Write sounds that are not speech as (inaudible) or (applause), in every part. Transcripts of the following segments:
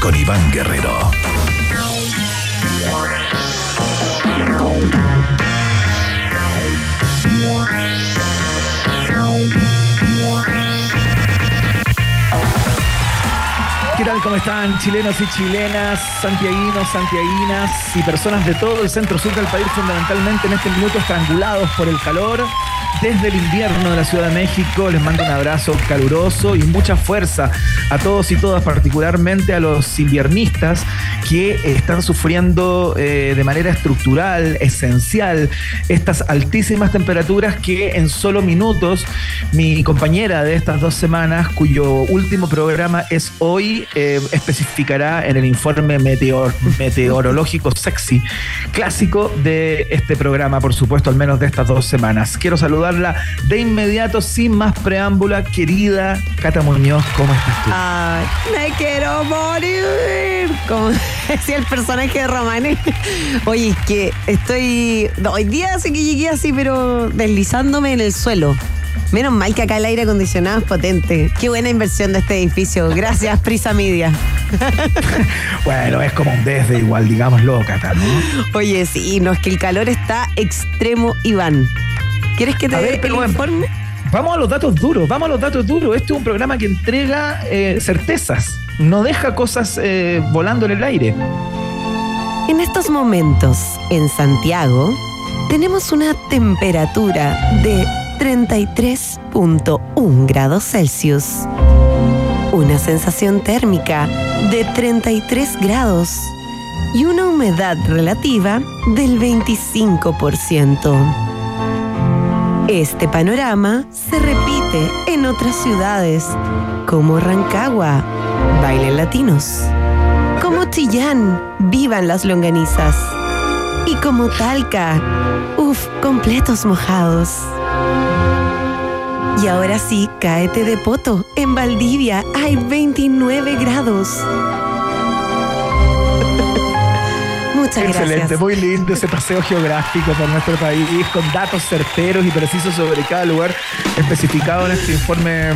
con Iván Guerrero. ¿Qué tal? ¿Cómo están chilenos y chilenas, santiaguinos, santiaguinas y personas de todo el centro sur del país, fundamentalmente en este minuto estrangulados por el calor? Desde el invierno de la Ciudad de México les mando un abrazo caluroso y mucha fuerza a todos y todas, particularmente a los inviernistas que están sufriendo eh, de manera estructural, esencial, estas altísimas temperaturas que en solo minutos mi compañera de estas dos semanas, cuyo último programa es hoy, eh, especificará en el informe meteor, meteorológico sexy clásico de este programa, por supuesto, al menos de estas dos semanas. Quiero saludarla de inmediato, sin más preámbula, querida Cata Muñoz, ¿cómo estás tú? Ay, me quiero morir. Como (laughs) decía el personaje de Romane. (laughs) Oye, es que estoy. Hoy día sé que llegué así, pero deslizándome en el suelo. Menos mal que acá el aire acondicionado es potente. Qué buena inversión de este edificio. Gracias, Prisa Media. (laughs) bueno, es como un desde igual, digámoslo, Cata, ¿no? Oye, sí, no, es que el calor está extremo, Iván. ¿Quieres que te dé el informe? Vamos a los datos duros, vamos a los datos duros. Este es un programa que entrega eh, certezas, no deja cosas eh, volando en el aire. En estos momentos, en Santiago, tenemos una temperatura de 33.1 grados Celsius, una sensación térmica de 33 grados y una humedad relativa del 25%. Este panorama se repite en otras ciudades, como Rancagua, bailen latinos, como Chillán, vivan las longanizas, y como Talca, uff, completos mojados. Y ahora sí, cáete de poto. En Valdivia hay 29 grados. Excelente, muy lindo ese paseo geográfico por nuestro país, con datos certeros y precisos sobre cada lugar especificado en este informe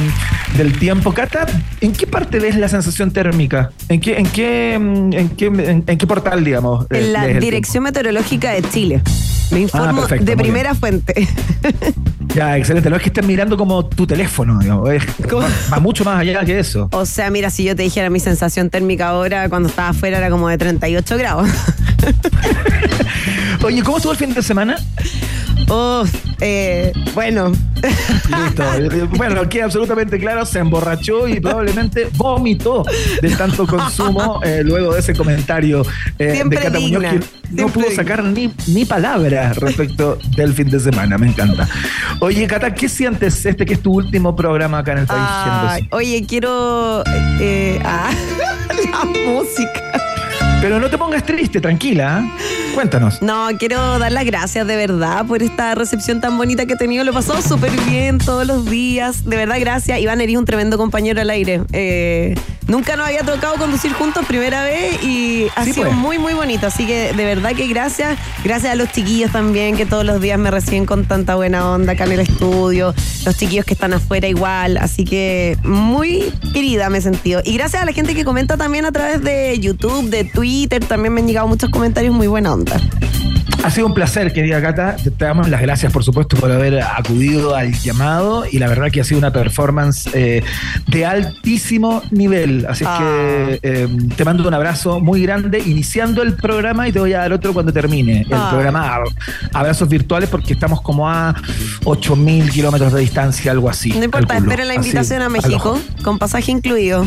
del tiempo. Cata, ¿en qué parte ves la sensación térmica? ¿En qué, en qué, en qué, en, qué portal, digamos? En la Dirección Meteorológica de Chile. Me ah, informo de primera fuente. (laughs) Ya, excelente. No es que estés mirando como tu teléfono, digamos. va, mucho más allá que eso. O sea, mira, si yo te dijera mi sensación térmica ahora, cuando estaba afuera era como de 38 grados. (laughs) Oye, ¿cómo estuvo el fin de semana? Oh, eh, bueno. Listo. (laughs) Bueno, queda absolutamente claro, se emborrachó y probablemente vomitó de tanto consumo eh, luego de ese comentario eh, de Cata Muñoz que no pudo sacar ni, ni palabra respecto del fin de semana. Me encanta. Oye, Cata, ¿qué sientes este que es tu último programa acá en el país? oye, quiero. Eh, ah, (laughs) la música. Pero no te pongas triste, tranquila. ¿eh? Cuéntanos. No, quiero dar las gracias de verdad por esta recepción tan bonita que he tenido. Lo pasó súper bien todos los días. De verdad, gracias. Iván eres un tremendo compañero al aire. Eh, nunca nos había tocado conducir juntos, primera vez, y ha sido pues. muy, muy bonito. Así que de verdad que gracias. Gracias a los chiquillos también, que todos los días me reciben con tanta buena onda acá en el estudio. Los chiquillos que están afuera igual. Así que muy querida me he sentido. Y gracias a la gente que comenta también a través de YouTube, de Twitter Twitter también me han llegado muchos comentarios muy buena onda. Ha sido un placer, querida Cata. Te damos las gracias, por supuesto, por haber acudido al llamado y la verdad que ha sido una performance eh, de altísimo nivel. Así que ah. eh, te mando un abrazo muy grande, iniciando el programa y te voy a dar otro cuando termine el ah. programa. Abrazos virtuales porque estamos como a 8.000 kilómetros de distancia, algo así. No importa, espera la invitación a México, con pasaje incluido.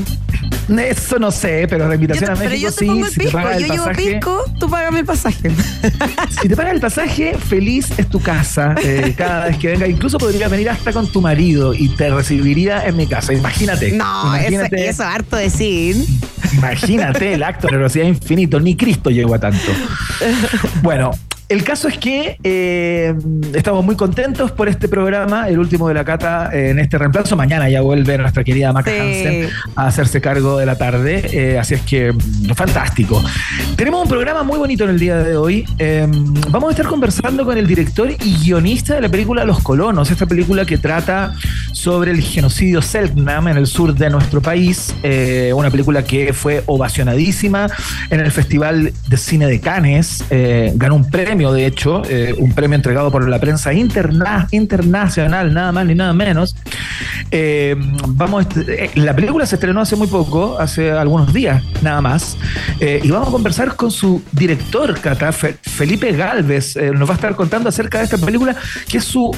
Eso no sé, pero la invitación a México pero yo te sí. pongo el si pisco, yo llevo pasaje- pisco, tú págame el pasaje. (laughs) Si te paga el pasaje, feliz es tu casa. eh, (laughs) cada vez que venga, incluso podrías venir hasta con tu marido y te recibiría en mi casa. Imagínate. No, eso, imagínate, eso harto decir. imagínate el acto de generosidad infinito. Ni Cristo llegó a tanto. (laughs) Bueno. El caso es que eh, estamos muy contentos por este programa, el último de la cata eh, en este reemplazo. Mañana ya vuelve nuestra querida Maca Sí. Hansen a hacerse cargo de la tarde. eh, así es que fantástico. Tenemos un programa muy bonito en el día de hoy. Eh, vamos a estar conversando con el director y guionista de la película Los Colonos, esta película que trata sobre el genocidio Selknam en el sur de nuestro país. Una película que fue ovacionadísima en el Festival de Cine de Cannes. Ganó un premio, de hecho, eh, un premio entregado por la prensa interna- internacional, nada más ni nada menos. Eh, vamos, eh, la película se estrenó hace muy poco, hace algunos días nada más, eh, y vamos a conversar con su director, Cata, Fe- Felipe Galvez. Nos va a estar contando acerca de esta película, que es su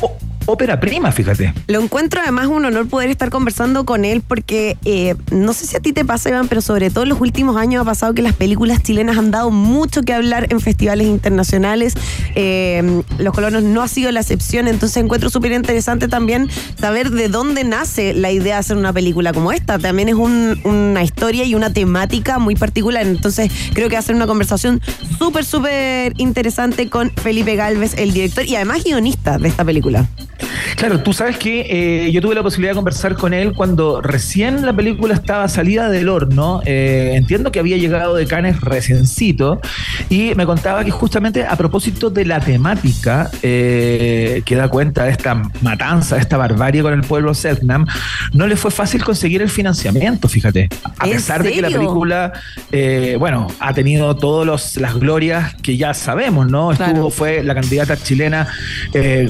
ópera prima, fíjate. Lo encuentro además un honor poder estar conversando con él porque eh, no sé si a ti te pasa, Iván, pero sobre todo en los últimos años ha pasado que las películas chilenas han dado mucho que hablar en festivales internacionales. Eh, los colonos no ha sido la excepción, entonces encuentro súper interesante también saber de dónde nace la idea de hacer una película como esta. También es un- una historia y una temática muy particular, entonces creo que va a ser una conversación súper, súper interesante con Felipe Galvez, el director y además guionista de esta película. Claro, tú sabes que eh, yo tuve la posibilidad de conversar con él cuando recién la película estaba salida del horno. Eh, entiendo que había llegado de Cannes reciencito y me contaba que justamente a propósito de la temática eh, que da cuenta de esta matanza, de esta barbarie con el pueblo Selknam, no le fue fácil conseguir el financiamiento, fíjate. A ¿En pesar de que la película, bueno, ha tenido todas las glorias que ya sabemos, ¿no? Estuvo, Claro. fue la candidata chilena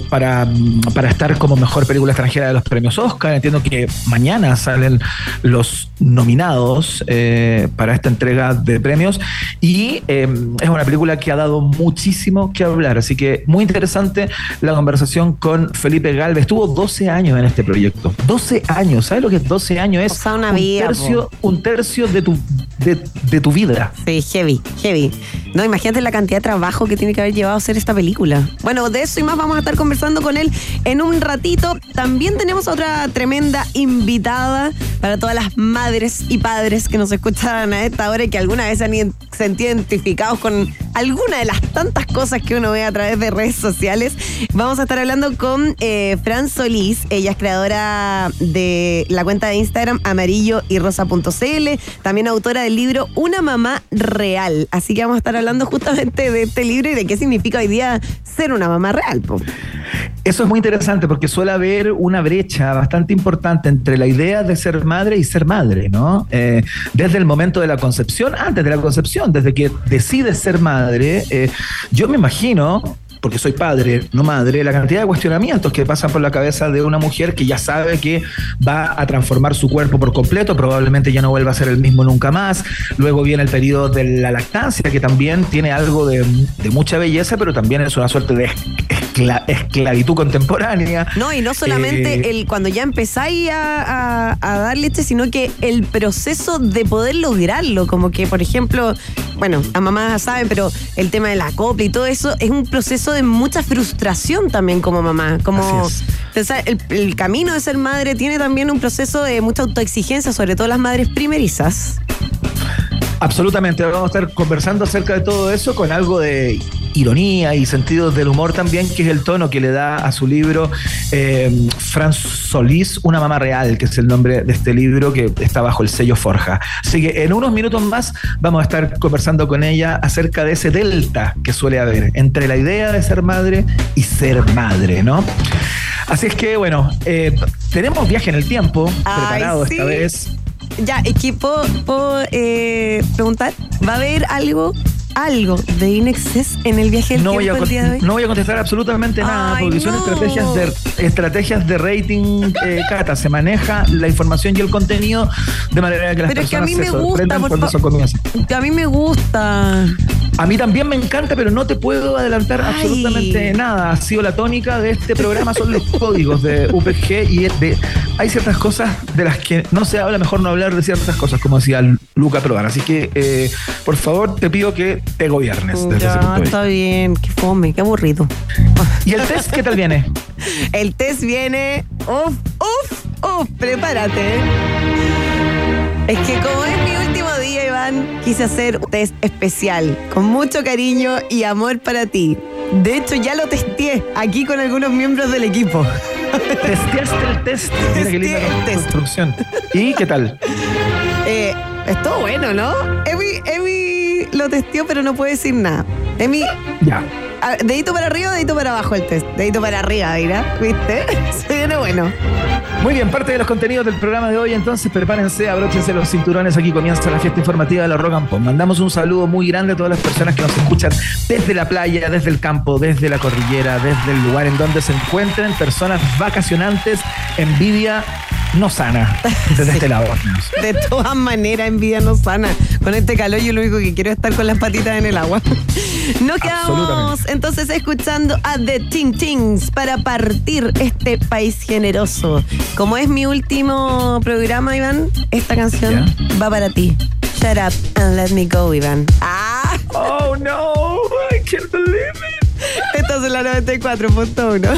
para, para estar como mejor película extranjera de los premios Oscar. Entiendo que mañana salen los nominados eh, para esta entrega de premios y eh, es una película que ha dado muchísimo que hablar. Así que muy interesante la conversación con Felipe Galvez. Estuvo 12 años en este proyecto. 12 años. ¿Sabes lo que es 12 años? Es O sea, una un, vida, tercio, un tercio de tu, de, de tu vida. Sí, heavy, heavy. No, imagínate la cantidad de trabajo que tiene que haber llevado a hacer esta película. Bueno, de eso y más vamos a estar conversando con él en un ratito. También tenemos otra tremenda invitada para todas las madres y padres que nos escuchan a esta hora y que alguna vez se han sentido identificados con alguna de las tantas cosas que uno ve a través de redes sociales. Vamos a estar hablando con eh, Fran Solís. Ella es creadora de la cuenta de Instagram amarillo y rosa.cl, también autora del libro Una mamá real. Así que vamos a estar hablando justamente de este libro y de qué significa hoy día ser una mamá real. po. Eso es muy interesante porque suele haber una brecha bastante importante entre la idea de ser madre y ser madre, ¿no? Eh, desde el momento de la concepción, antes de la concepción, desde que decides ser madre, eh, yo me imagino porque soy padre, no madre, la cantidad de cuestionamientos que pasan por la cabeza de una mujer que ya sabe que va a transformar su cuerpo por completo, probablemente ya no vuelva a ser el mismo nunca más. Luego viene el periodo de la lactancia, que también tiene algo de, de mucha belleza, pero también es una suerte de escla- esclavitud contemporánea. No, y no solamente Eh, el cuando ya empezáis a, a- a dar leche, sino que el proceso de poder lograrlo. Como que, por ejemplo, bueno, las mamás saben, pero el tema de la copla y todo eso es un proceso de mucha frustración también como mamá. Como el, el camino de ser madre tiene también un proceso de mucha autoexigencia, sobre todo las madres primerizas. Absolutamente, vamos a estar conversando acerca de todo eso con algo de ironía y sentido del humor también, que es el tono que le da a su libro eh, Fran Solís, Una mamá real, que es el nombre de este libro que está bajo el sello Forja. Así que en unos minutos más vamos a estar conversando con ella acerca de ese delta que suele haber entre la idea de ser madre y ser madre, ¿no? Así es que, bueno, eh, tenemos viaje en el tiempo Ay, preparado sí. esta vez. Ya, puedo, puedo, eh, preguntar, ¿va a haber algo, algo de Inexcess en el viaje del no voy, tiempo a, el día de hoy? no voy a contestar absolutamente nada Ay, porque son estrategias de estrategias de rating eh, Cata se maneja la información y el contenido de manera que las Pero es que a personas mí me se gusta, por cuando eso comienza Que a mí me gusta. A mí también me encanta, pero no te puedo adelantar absolutamente nada. Ha sido la tónica de este programa, son los (laughs) códigos de UPG y de, hay ciertas cosas de las que no se habla, mejor no hablar de ciertas cosas, como decía Luca Prodan. Así que, eh, por favor, te pido que te gobiernes. Desde ya, está bien, qué fome, qué aburrido. ¿Y el test qué tal viene? (laughs) el test viene, uf, uf, uf, prepárate. Es que como es mi último quise hacer un test especial, con mucho cariño y amor para ti. De hecho, ya lo testé aquí con algunos miembros del equipo. (laughs) Testeaste el test. Mira qué linda el test. Construcción. ¿Y qué tal? (laughs) Eh, estuvo bueno, ¿no? Emi, Emi lo testeó, pero no puede decir nada. Emi. Ya. Dedito para arriba, dedito para abajo el test. Dedito para arriba, mira. ¿Viste? (laughs) Se viene bueno. Muy bien, parte de los contenidos del programa de hoy, entonces prepárense, abróchense los cinturones. Aquí comienza la fiesta informativa de la Rock. Mandamos un saludo muy grande a todas las personas que nos escuchan desde la playa, desde el campo, desde la cordillera, desde el lugar en donde se encuentren, personas vacacionantes, envidia no sana desde (laughs) este lado. De todas maneras, envidia no sana. Con este calor yo lo único que quiero es estar con las patitas en el agua. Nos quedamos entonces escuchando a The Ting Tings para partir este país generoso. Como es mi último programa, Iván, esta canción va para ti. Shut up and let me go, Iván. ¡Ah! Oh no, I can't believe it. Estás en la 94.1.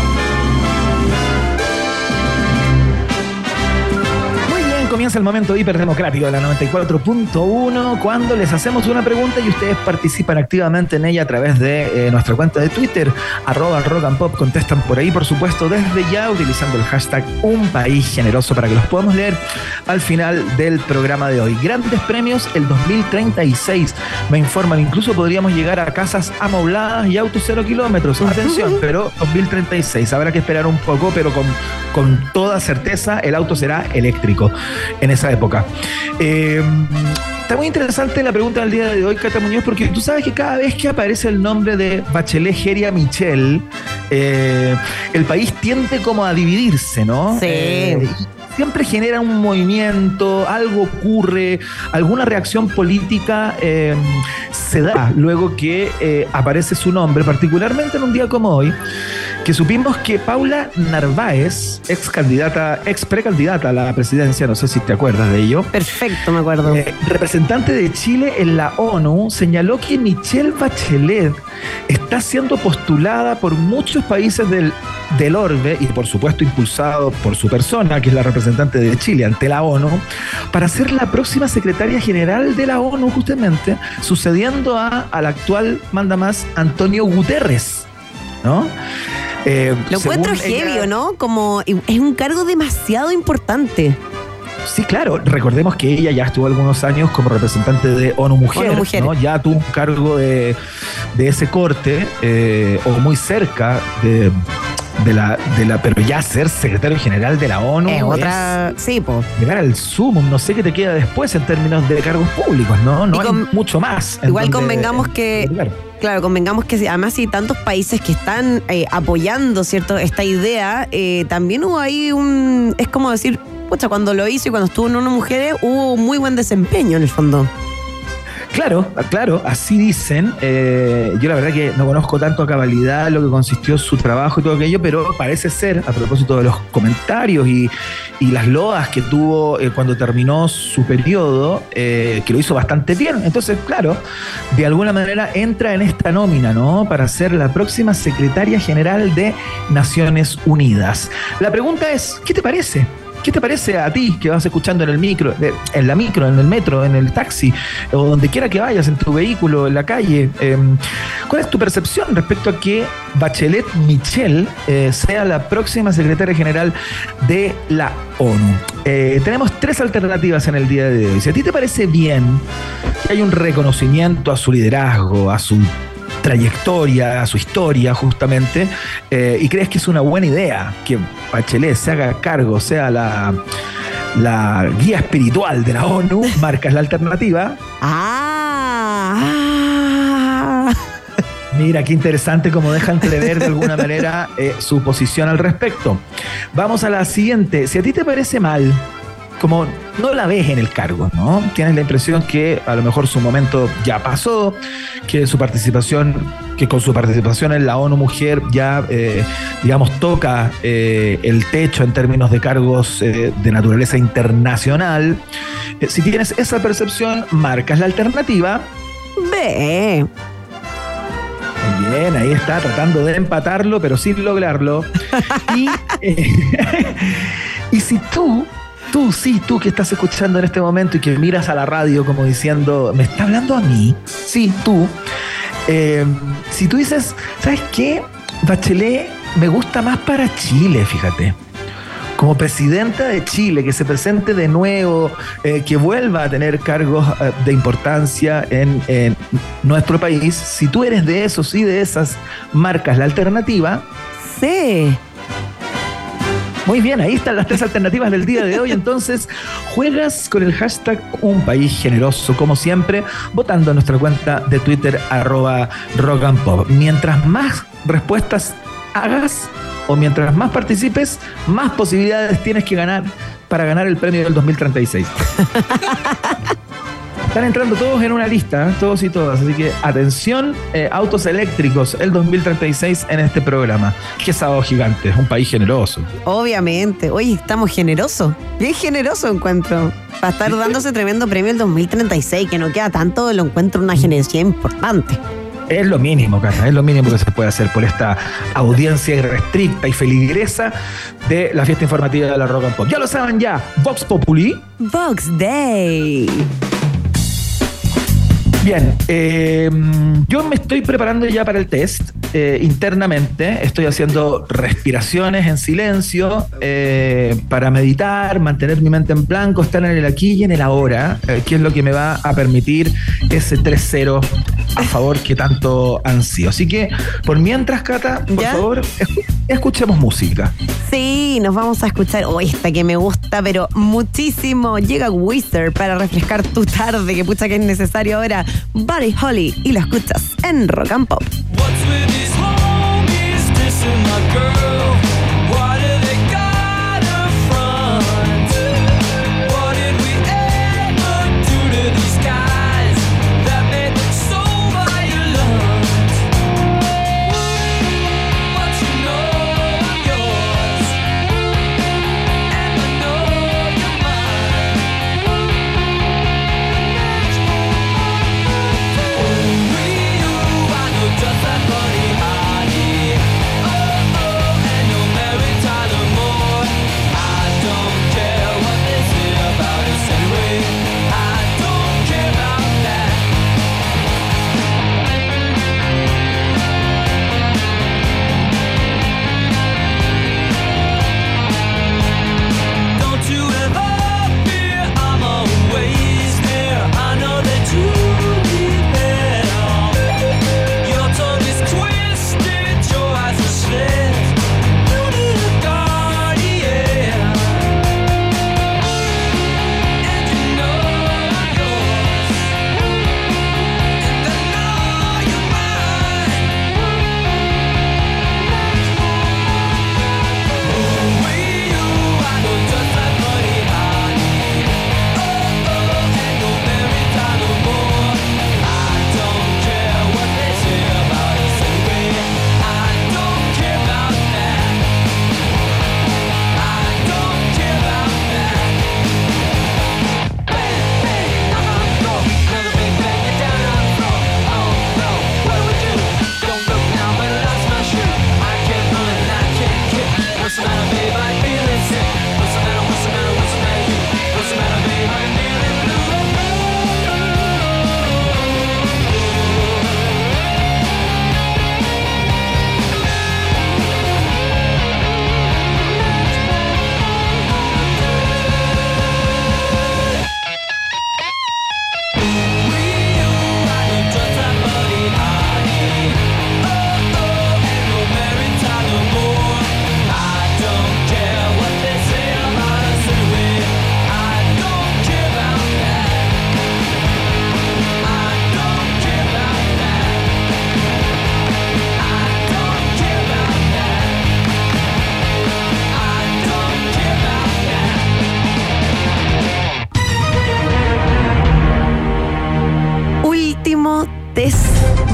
Comienza el momento hiperdemocrático de la 94.1 cuando les hacemos una pregunta y ustedes participan activamente en ella a través de eh, nuestra cuenta de Twitter, arroba rock and pop, contestan por ahí, por supuesto, desde ya utilizando el hashtag Un País Generoso para que los podamos leer al final del programa de hoy. Grandes premios el 2036, me informan, incluso podríamos llegar a casas amobladas y autos cero kilómetros. Atención, (laughs) pero 2036, habrá que esperar un poco, pero con, con toda certeza el auto será eléctrico en esa época. Eh, está muy interesante la pregunta del día de hoy, Cata Muñoz, porque tú sabes que cada vez que aparece el nombre de Bachelet Geria Michel, eh, el país tiende como a dividirse, ¿no? Sí. Eh, siempre genera un movimiento, algo ocurre, alguna reacción política eh, se da luego que eh, aparece su nombre, particularmente en un día como hoy, que supimos que Paula Narváez, ex candidata, ex precandidata a la presidencia, no sé si te acuerdas de ello, Perfecto, me acuerdo. eh, representante de Chile en la ONU señaló que Michelle Bachelet está siendo postulada por muchos países del, del orbe y por supuesto impulsado por su persona, que es la representante de Chile ante la ONU, para ser la próxima secretaria general de la ONU justamente, sucediendo a, al actual mandamás Antonio Guterres. ¿No? Eh, Lo encuentro ella- heavy, ¿o ¿no? Como es un cargo demasiado importante. Sí, claro. Recordemos que ella ya estuvo algunos años como representante de ONU Mujer. ONU Mujer. ¿no? Ya tuvo un cargo de, de ese corte, eh, o muy cerca de, de la, de la. Pero ya ser secretario general de la ONU. es otra. Sí, po. llegar al sumum, no sé qué te queda después en términos de cargos públicos, ¿no? No hay mucho más. igual convengamos que- Claro. Convengamos que si- además hay tantos países que están eh, apoyando, ¿cierto? Esta idea, eh, también hubo ahí un. Es como decir, pucha, cuando lo hizo y cuando estuvo en una mujer, hubo muy buen desempeño en el fondo. Claro, claro, así dicen. Eh, yo la verdad que no conozco tanto a cabalidad lo que consistió su trabajo y todo aquello, pero parece ser, a propósito de los comentarios y, las loas que tuvo eh, cuando terminó su periodo, eh, que lo hizo bastante bien. Entonces, claro, de alguna manera entra en esta nómina, ¿no? Para ser la próxima secretaria general de Naciones Unidas. La pregunta es, ¿qué te parece? ¿Qué te parece a ti que vas escuchando en el micro, en la micro, en el metro, en el taxi, o donde quiera que vayas, en tu vehículo, en la calle? Eh, ¿Cuál es tu percepción respecto a que Bachelet Michel eh, sea la próxima secretaria general de la ONU? Eh, tenemos tres alternativas en el día de hoy. Si a ti te parece bien que hay un reconocimiento a su liderazgo, a su trayectoria, a su historia justamente, eh, y crees que es una buena idea que Bachelet se haga cargo, sea la, la guía espiritual de la ONU, (laughs) marcas la alternativa. ¡Ah! ah. Mira, qué interesante como deja entrever de alguna manera eh, su posición al respecto. Vamos a la siguiente. Si a ti te parece mal, como no la ves en el cargo, ¿no? Tienes la impresión que a lo mejor su momento ya pasó, que su participación, que con su participación en la ONU Mujer ya, eh, digamos, toca eh, el techo en términos de cargos eh, de naturaleza internacional. Si tienes esa percepción, marcas la alternativa. Muy Bien, ahí está tratando de empatarlo, pero sin lograrlo. (laughs) Y, (laughs) y si tú, tú, sí, tú que estás escuchando en este momento y que miras a la radio como diciendo, ¿me está hablando a mí? Sí, tú. Eh, si tú dices, ¿sabes qué? Bachelet me gusta más para Chile, fíjate. Como presidenta de Chile, que se presente de nuevo, eh, que vuelva a tener cargos eh, de importancia en, en nuestro país. Si tú eres de esos y de esas marcas la alternativa, Sí. Muy bien, ahí están las tres alternativas del día de hoy. Entonces, juegas con el hashtag Un País Generoso, como siempre, votando en nuestra cuenta de Twitter, arroba rock and. Mientras más respuestas hagas o mientras más participes, más posibilidades tienes que ganar para ganar el premio del 2036. (laughs) Están entrando todos en una lista, ¿eh? todos y todas. Así que atención, eh, autos eléctricos, el 2036 en este programa. Qué sábado gigante, es un país generoso. Obviamente. Oye, estamos generosos. Bien generoso encuentro. Para estar dándose tremendo premio el 2036, que no queda tanto, lo encuentro una generosidad importante. Es lo mínimo, Cata, es lo mínimo que se puede hacer por esta audiencia irrestricta y feligresa de la fiesta informativa de la Rock and Pop. Ya lo saben ya, Vox Populi. Vox Day. Bien, eh, yo me estoy preparando ya para el test eh, internamente. Estoy haciendo respiraciones en silencio eh, para meditar, mantener mi mente en blanco, estar en el aquí y en el ahora, que es lo que me va a permitir ese 3-0 a favor que tanto ansío. Así que, por mientras, Cata, por favor, escuchemos música. Sí, nos vamos a escuchar. Oh, esta que me gusta, pero muchísimo. Llega Wizard para refrescar tu tarde, que pucha que es necesario ahora. Buddy Holly y lo escuchas en Rock and Pop.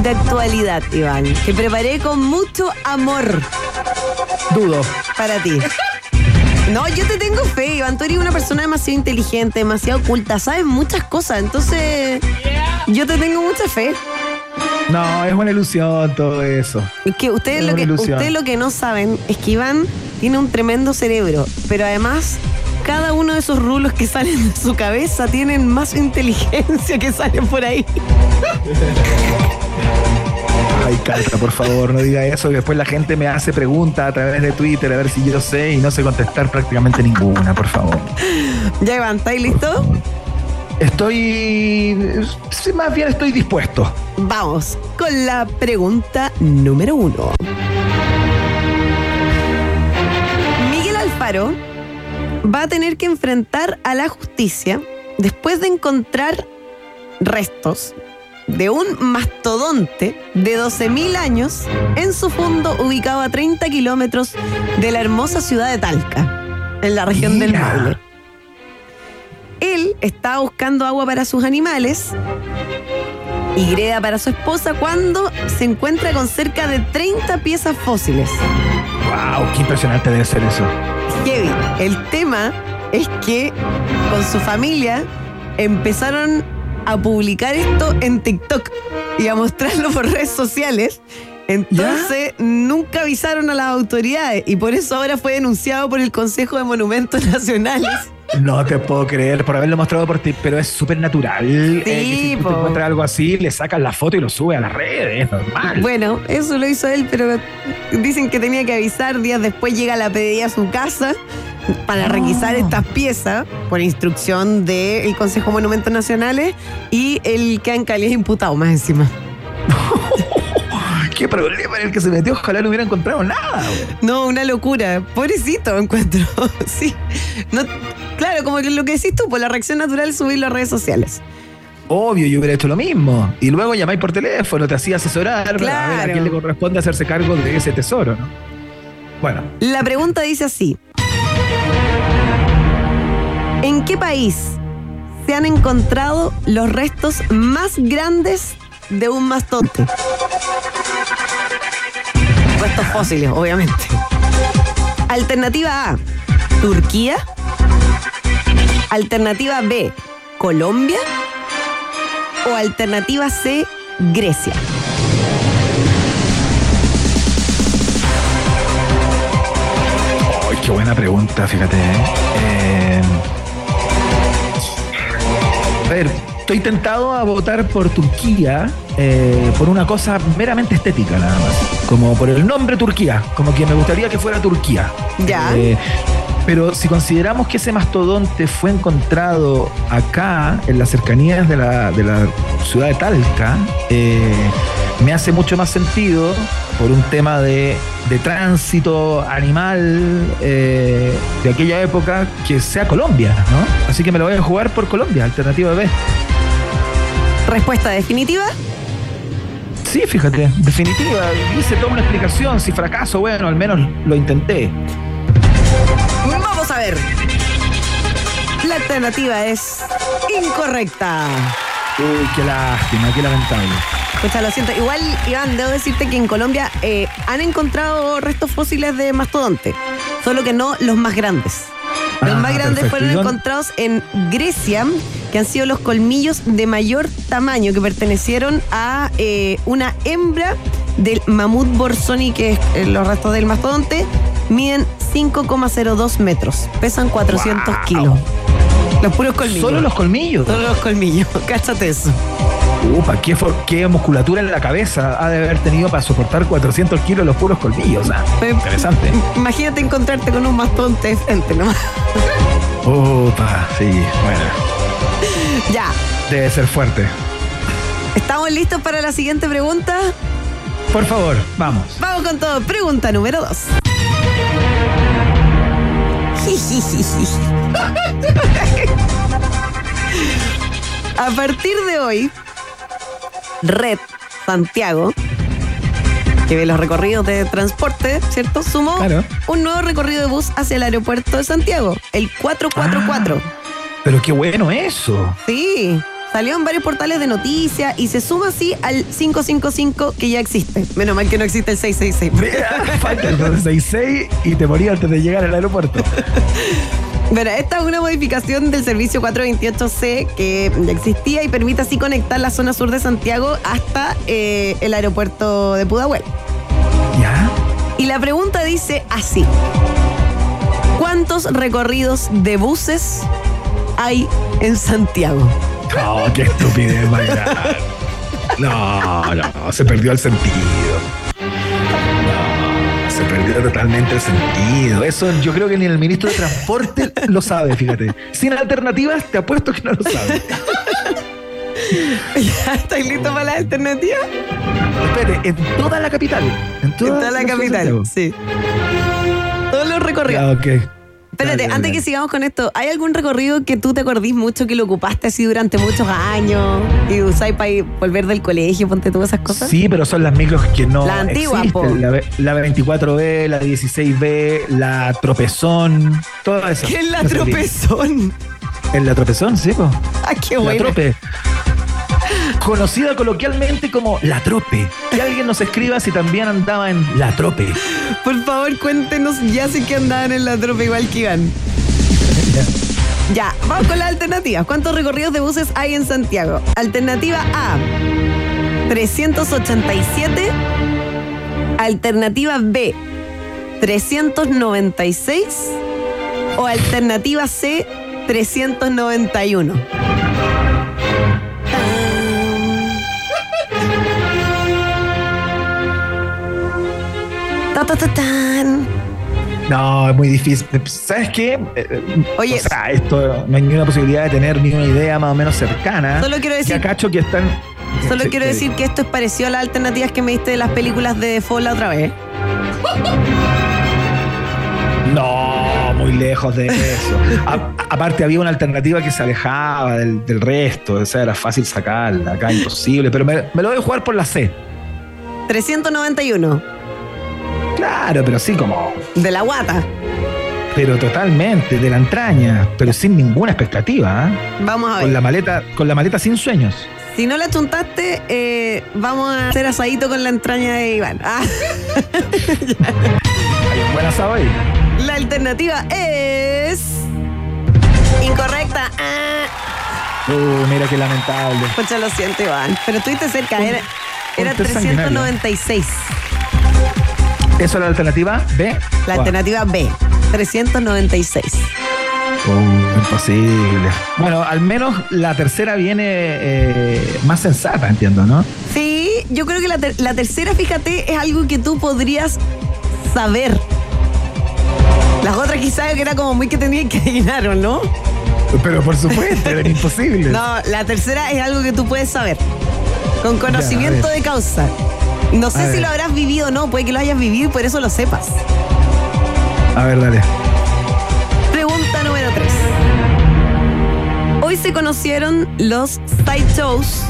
Actualidad, Iván, que preparé con mucho amor. Dudo. Para ti. No, yo te tengo fe, Iván. Tú eres una persona demasiado inteligente, demasiado oculta, sabes muchas cosas. Entonces, yo te tengo mucha fe. No, es una ilusión todo eso. que ustedes lo que, ustedes lo que no saben es que Iván tiene un tremendo cerebro, pero además cada uno de esos rulos que salen de su cabeza tienen más (laughs) inteligencia que salen por ahí. Ay, Calta, por favor, no diga eso, después la gente me hace preguntas a través de Twitter a ver si yo sé y no sé contestar prácticamente ninguna, por favor. Ya, Iván, ¿estáis listo? Estoy. Más bien estoy dispuesto. Vamos con la pregunta número uno. Miguel Alfaro va a tener que enfrentar a la justicia después de encontrar restos de un mastodonte de 12.000 años en su fondo ubicado a 30 kilómetros de la hermosa ciudad de Talca, en la región del Maule. Él estaba buscando agua para sus animales y greda para su esposa cuando se encuentra con cerca de 30 piezas fósiles. ¡Wow! ¡Qué impresionante debe ser eso! Kevin, el tema es que con su familia empezaron a publicar esto en TikTok. y a mostrarlo por redes sociales. Entonces nunca avisaron a las autoridades y por eso ahora fue denunciado por el Consejo de Monumentos (laughs) Nacionales. No te puedo creer por haberlo mostrado por ti, pero es súper natural. Sí, eh, si tú te encuentras algo así, le sacas la foto y lo sube a las redes, es normal. Bueno, eso lo hizo él, pero dicen que tenía que avisar. Días después llega la PDI a su casa para requisar estas piezas por instrucción del Consejo de Monumentos Nacionales y el que Cali es imputado más encima. (laughs) ¿Qué problema en el que se metió? Ojalá no hubiera encontrado nada. No, una locura. Pobrecito encuentro. (laughs) sí. No, claro, como que lo que decís tú, por la reacción natural subirlo a redes sociales. Obvio, yo hubiera hecho lo mismo. Y luego llamáis por teléfono, te hacía asesorar para ver Claro. a quién le corresponde hacerse cargo de ese tesoro, ¿no? Bueno, La pregunta dice así. ¿En qué país se han encontrado los restos más grandes de un mastodonte? Restos fósiles, obviamente. Alternativa A, Turquía. Alternativa B, Colombia. O alternativa C, Grecia. Qué buena pregunta! Fíjate, ¿eh? Eh, A ver, estoy tentado a votar por Turquía eh, por una cosa meramente estética, nada más. Como por el nombre Turquía, como que me gustaría que fuera Turquía. Ya. Eh, pero si consideramos que ese mastodonte fue encontrado acá, en las cercanías de la, de la ciudad de Talca, eh, me hace mucho más sentido por un tema de, de tránsito animal eh, de aquella época que sea Colombia, ¿no? Así que me lo voy a jugar por Colombia, alternativa B. Respuesta definitiva. Sí, fíjate, definitiva, hice toda una explicación, si fracaso, bueno, al menos lo intenté. Vamos a ver. La alternativa es incorrecta. Uy, qué lástima, qué lamentable. Escucha, lo siento. Igual, Iván, debo decirte que en Colombia eh, han encontrado restos fósiles de mastodonte, solo que no los más grandes. Los Ah, más grandes perfecto. fueron ¿Y dónde- encontrados en Grecia, que han sido los colmillos de mayor tamaño que pertenecieron a eh, una hembra del mamut borsoni, que es eh, los restos del mastodonte, miden 5,02 metros, pesan 400 Wow. kilos. Los puros colmillos. Solo los colmillos. Solo los colmillos, (laughs) cáchate eso. Upa, qué, musculatura en la cabeza ha de haber tenido para soportar 400 kilos los puros colmillos. ah. Eh, Interesante. (laughs) Imagínate encontrarte con un mastodonte de frente nomás. (laughs) Upa, sí, bueno. Ya, Debe ser fuerte. ¿estamos listos para la siguiente pregunta? Por favor, vamos. Vamos con todo. Pregunta número dos. A partir de hoy, Red Santiago, que ve los recorridos de transporte, ¿cierto? Sumó Claro. un nuevo recorrido de bus hacia el aeropuerto de Santiago, el 444. Pero qué bueno eso. Sí, salió en varios portales de noticias y se suma así al 555 que ya existe. Menos mal que no existe el 666. Mira, falta el 266 y te morí antes de llegar al aeropuerto. Bueno, esta es una modificación del servicio 428C que ya existía y permite así conectar la zona sur de Santiago hasta eh, el aeropuerto de Pudahuel. ¿Ya? Y la pregunta dice así. ¿Cuántos recorridos de buses hay en Santiago? No, qué estupidez, Mayra. No, no, se perdió el sentido. No, se perdió totalmente el sentido. Eso yo creo que ni el ministro de Transporte lo sabe, fíjate. Sin alternativas, te apuesto que no lo sabe. (laughs) ¿Ya estáis listos para la alternativa? Espérate, en toda la capital. En toda, la capital, sí. Todos los recorridos. Ya, ok. Espérate, Dale, antes dale. que sigamos con esto, ¿hay algún recorrido que tú te acordís mucho que lo ocupaste así durante muchos años y usáis para ir- volver del colegio, ponte tú esas cosas? Sí, pero son las micros que no La antigua, existen. po. La, la 24B, la 16B, la tropezón, todas esas. ¿Qué es la tropezón? En la tropezón, sí, po. Ah, qué La bueno. trope. Conocida coloquialmente como la trope. Que alguien nos escriba si también andaba en la trope. Por favor, cuéntenos, ya sé que andaban en la tropa igual que Iván. Ya, vamos con las alternativas. ¿Cuántos recorridos de buses hay en Santiago? Alternativa A, 387. Alternativa B, 396. O alternativa C, 391. Tan. No, es muy difícil. ¿Sabes qué? Eh, Oye. o sea, esto no hay ninguna posibilidad de tener ni una idea más o menos cercana. Solo quiero decir- cacho que están. Solo quiero decir que esto es parecido a las alternativas que me diste de las películas de Fall la otra vez. No, muy lejos de eso. (laughs) A- aparte, había una alternativa que se alejaba del, del resto. O sea, era fácil sacarla. Acá imposible. Pero me, me lo voy a jugar por la C. 391. Claro, pero sí, como. De la guata. Pero totalmente, de la entraña. Pero sin ninguna expectativa. ¿ah? Vamos a ver. Con la maleta, con la maleta sin sueños. Si no la chuntaste, eh, vamos a hacer asadito con la entraña de Iván. Ah, (laughs) Hay un buen asado ahí. la alternativa es. Incorrecta. Ah, Uh, mira qué lamentable. pucha, lo siento, Iván. Pero estuviste cerca. Era, era ponte sanguinario. 396. ¿Eso es la alternativa B? La alternativa B. 396. Uh, imposible. Bueno, al menos la tercera viene eh, más sensata, entiendo, ¿no? Sí, yo creo que la, ter- la tercera, fíjate, es algo que tú podrías saber. Las otras quizás que era como muy que tenías que adivinar, ¿o no? Pero por supuesto, era imposible. (laughs) No, la tercera es algo que tú puedes saber. Con conocimiento Ya, de causa. No sé si lo habrás vivido o no, puede que lo hayas vivido y por eso lo sepas. A ver, dale. Pregunta número 3. Hoy se conocieron los side shows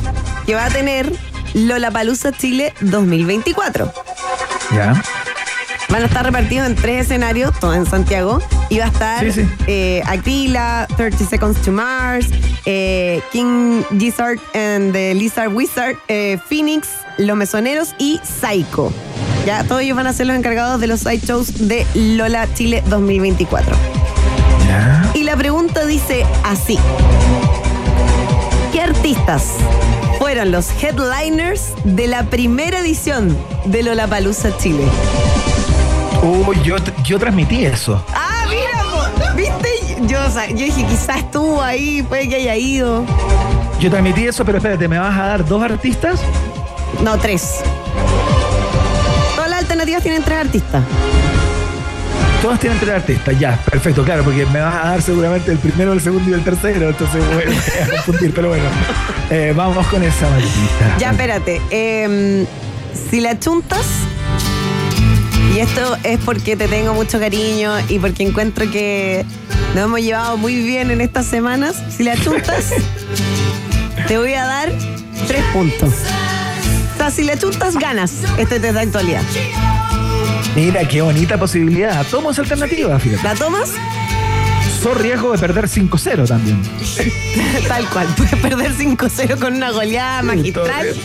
que va a tener Lollapalooza Chile 2024. Ya. Van a estar repartidos en tres escenarios, todo en Santiago. Y va a estar Sí, sí. eh, Aquila, 30 Seconds to Mars, eh, King Gizzard and the Lizard Wizard, eh, Phoenix, Los Mesoneros y Psycho. Ya, todos ellos van a ser los encargados de los side shows de Lola Chile 2024. Ya. Y la pregunta dice así. ¿Qué artistas fueron los headliners de la primera edición de Lollapalooza Chile? Uh, yo, yo transmití eso. Ah, mira, ¿viste? Yo, yo dije, quizás estuvo ahí, puede que haya ido. Yo transmití eso, pero espérate, ¿me vas a dar dos artistas? No, tres. Todas las alternativas tienen tres artistas. Todas tienen tres artistas, ya, perfecto, claro, porque me vas a dar seguramente el primero, el segundo y el tercero, entonces bueno, voy (laughs) a confundir, pero bueno, eh, vamos con esa maldita. Ya, espérate. em, si la chuntas, y esto es porque te tengo mucho cariño y porque encuentro que nos hemos llevado muy bien en estas semanas, si la chuntas, (laughs) te voy a dar tres puntos. O sea, si la chuntas, ganas este test de actualidad. Mira, qué bonita posibilidad. Tomo esa alternativa, fíjate. ¿La tomas? So riesgo de perder 5-0 también. (laughs) Tal cual. Puedes perder 5-0 con una goleada magistral.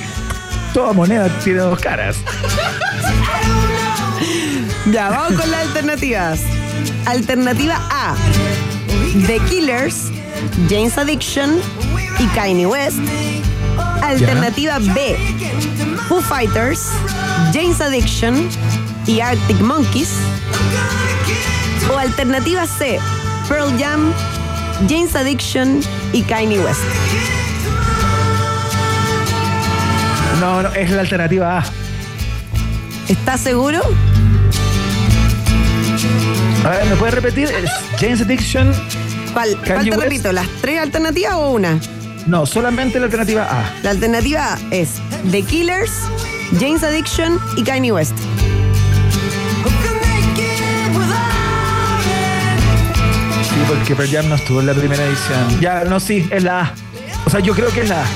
Toda moneda tiene dos caras. (laughs) Ya, vamos con las alternativas. Alternativa A: The Killers, James Addiction y Kanye West. Alternativa B: Foo Fighters, James Addiction y Arctic Monkeys. O alternativa C: Pearl Jam, James Addiction y Kanye West. No, no, es la alternativa A. ¿Estás seguro? A ver, ¿me puedes repetir? Es James Addiction. ¿Cuál, te West. repito? ¿Las tres alternativas o una? No, solamente la alternativa A. La alternativa es The Killers, James Addiction y Kanye West. Sí, porque Pearl Jam no estuvo en la primera edición. Ya, no, sí, es la A. O sea, yo creo que es la A.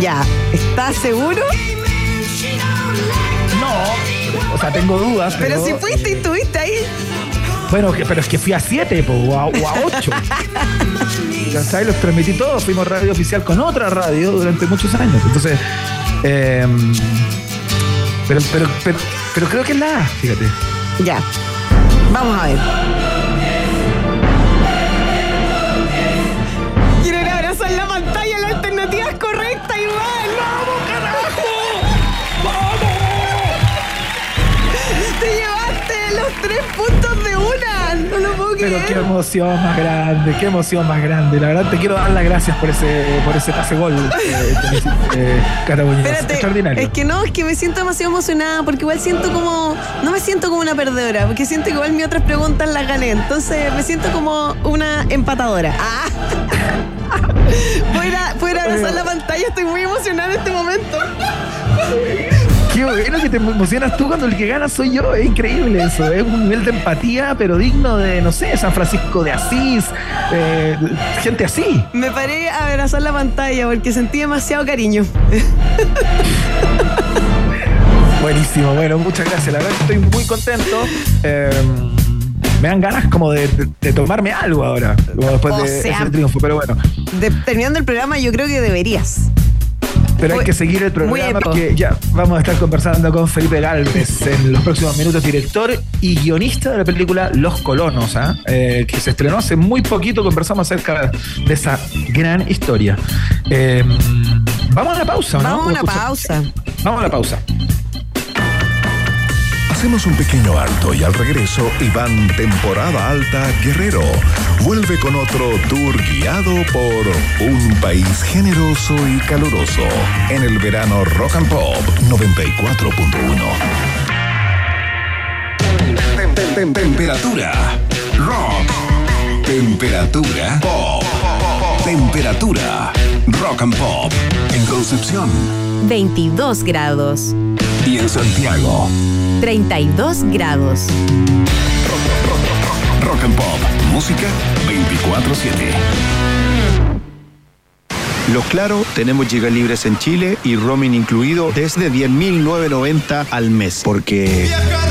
Ya, ¿estás seguro? No. O sea, tengo dudas, pero... Pero si fuiste y estuviste ahí. Bueno, que- pero es que fui a 7 o a 8. (laughs) ¿Sabes? Los transmití todos. Fuimos radio oficial con otra radio durante muchos años. Entonces, eh, pero, pero, pero, pero creo que es la A, fíjate. Ya. Vamos a ver. Pero qué emoción más grande, qué emoción más grande. La verdad te quiero dar las gracias por ese, por ese pase gol, eh, eh, Espérate, Extraordinario. Es que no, es que me siento demasiado emocionada porque igual siento como, no me siento como una perdedora, porque siento que igual mis otras preguntas las gané. Entonces me siento como una empatadora. Ah. (laughs) Voy a, abrazar la pantalla, estoy muy emocionada en este momento. (laughs) Qué bueno que te emocionas tú cuando el que gana soy yo. Es increíble eso. Es un nivel de empatía, pero digno de, no sé, San Francisco de Asís, eh, gente así. Me paré a abrazar la pantalla porque sentí demasiado cariño. Buenísimo, bueno, muchas gracias. La verdad estoy muy contento. Eh, me dan ganas como de, tomarme algo ahora, después de ese triunfo, pero bueno. terminando el programa, yo creo que deberías. Pero hay que seguir el programa porque ya vamos a estar conversando con Felipe Galvez en los próximos minutos, director y guionista de la película Los Colonos, ¿ah? eh, que se estrenó hace muy poquito. Conversamos acerca de esa gran historia. Em, vamos a la pausa, ¿no? Vamos a una pausa. Vamos a la pausa. Hacemos un pequeño alto y al regreso, Iván Temporada Alta Guerrero vuelve con otro tour guiado por un país generoso y caluroso en el verano Rock and Pop 94.1. Temperatura rock. Temperatura pop. Temperatura rock and pop. En Concepción. 22 grados. Y en Santiago. 32 grados. Rock, and Pop, música 24-7. Los Claro, tenemos gigas libres en Chile y roaming incluido desde 10.990 al mes. Porque... Viajar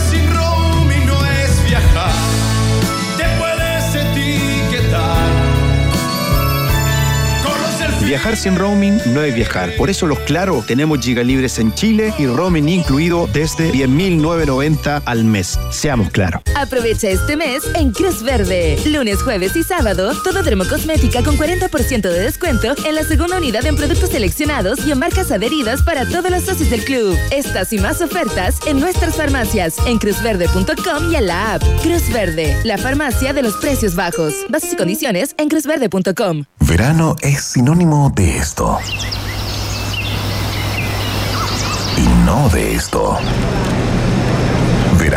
sin roaming no es viajar. Por eso los Claro tenemos giga libres en Chile y roaming incluido desde 10.990 al mes. Seamos claros. Aprovecha este mes en Cruz Verde. Lunes, jueves y sábado, todo dermocosmética con 40% de descuento en la segunda unidad en productos seleccionados y en marcas adheridas para todos los socios del club. Estas y más ofertas en nuestras farmacias, en cruzverde.com y en la app. Cruz Verde, la farmacia de los precios bajos. Bases y condiciones en cruzverde.com. Verano es sinónimo de esto. Y no de esto.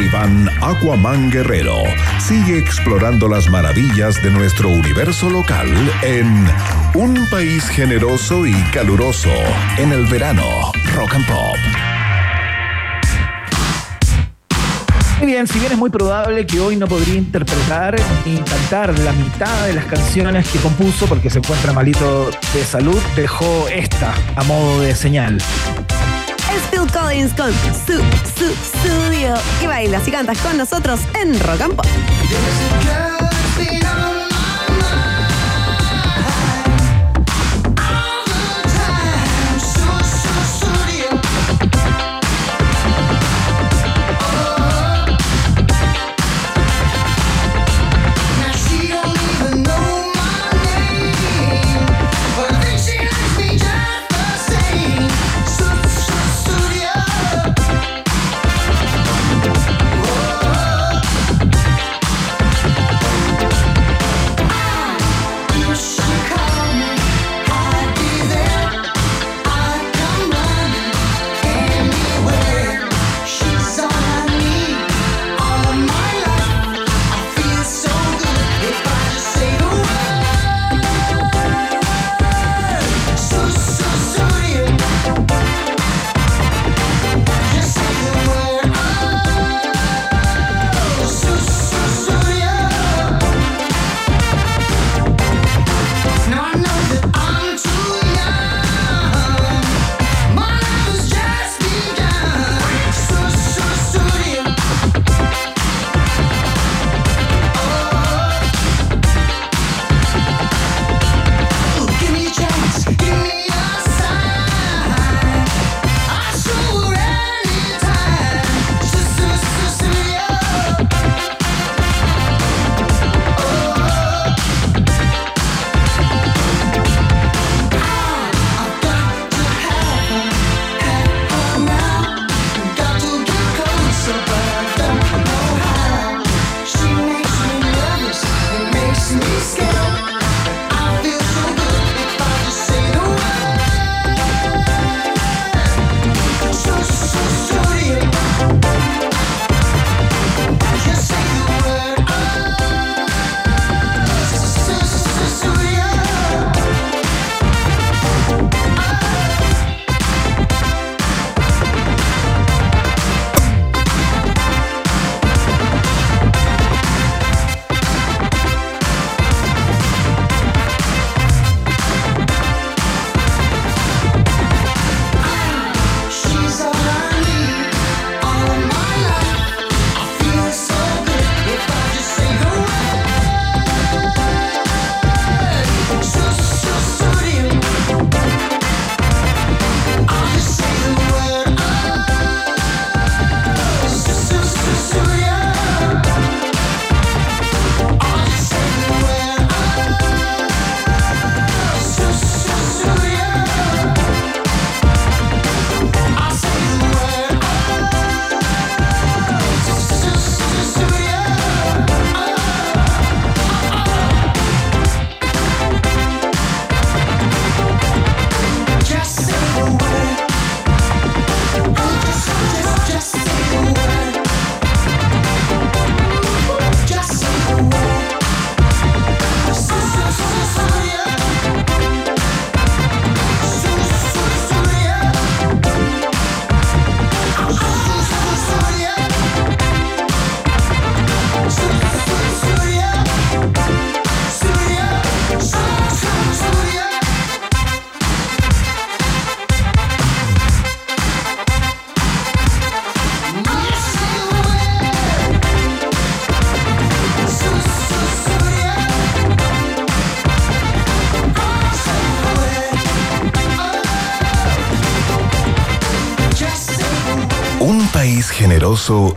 Iván Aquaman Guerrero sigue explorando las maravillas de nuestro universo local en Un país generoso y caluroso en el verano Rock and Pop. Muy bien, si bien es muy probable que hoy no podría interpretar ni cantar la mitad de las canciones que compuso porque se encuentra malito de salud, dejó esta a modo de señal. Phil Collins con su, su studio. Y bailas y cantas con nosotros en Rock and Pop.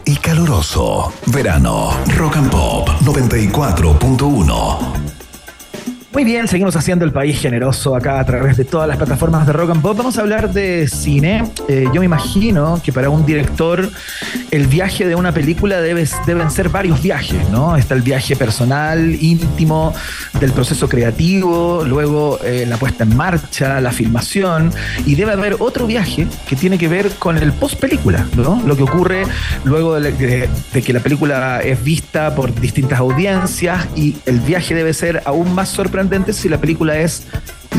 Y caluroso. Verano. Rock and Pop 94.1. Muy bien, seguimos haciendo el país generoso acá a través de todas las plataformas de Rock and Pop. Vamos a hablar de cine. Eh, yo me imagino que para un director el viaje de una película debe, deben ser varios viajes, ¿no? Está el viaje personal, íntimo, del proceso creativo, luego eh, la puesta en marcha, la filmación, y debe haber otro viaje que tiene que ver con el post película, ¿no? Lo que ocurre luego de, de que la película es vista por distintas audiencias y el viaje debe ser aún más sorprendente si la película es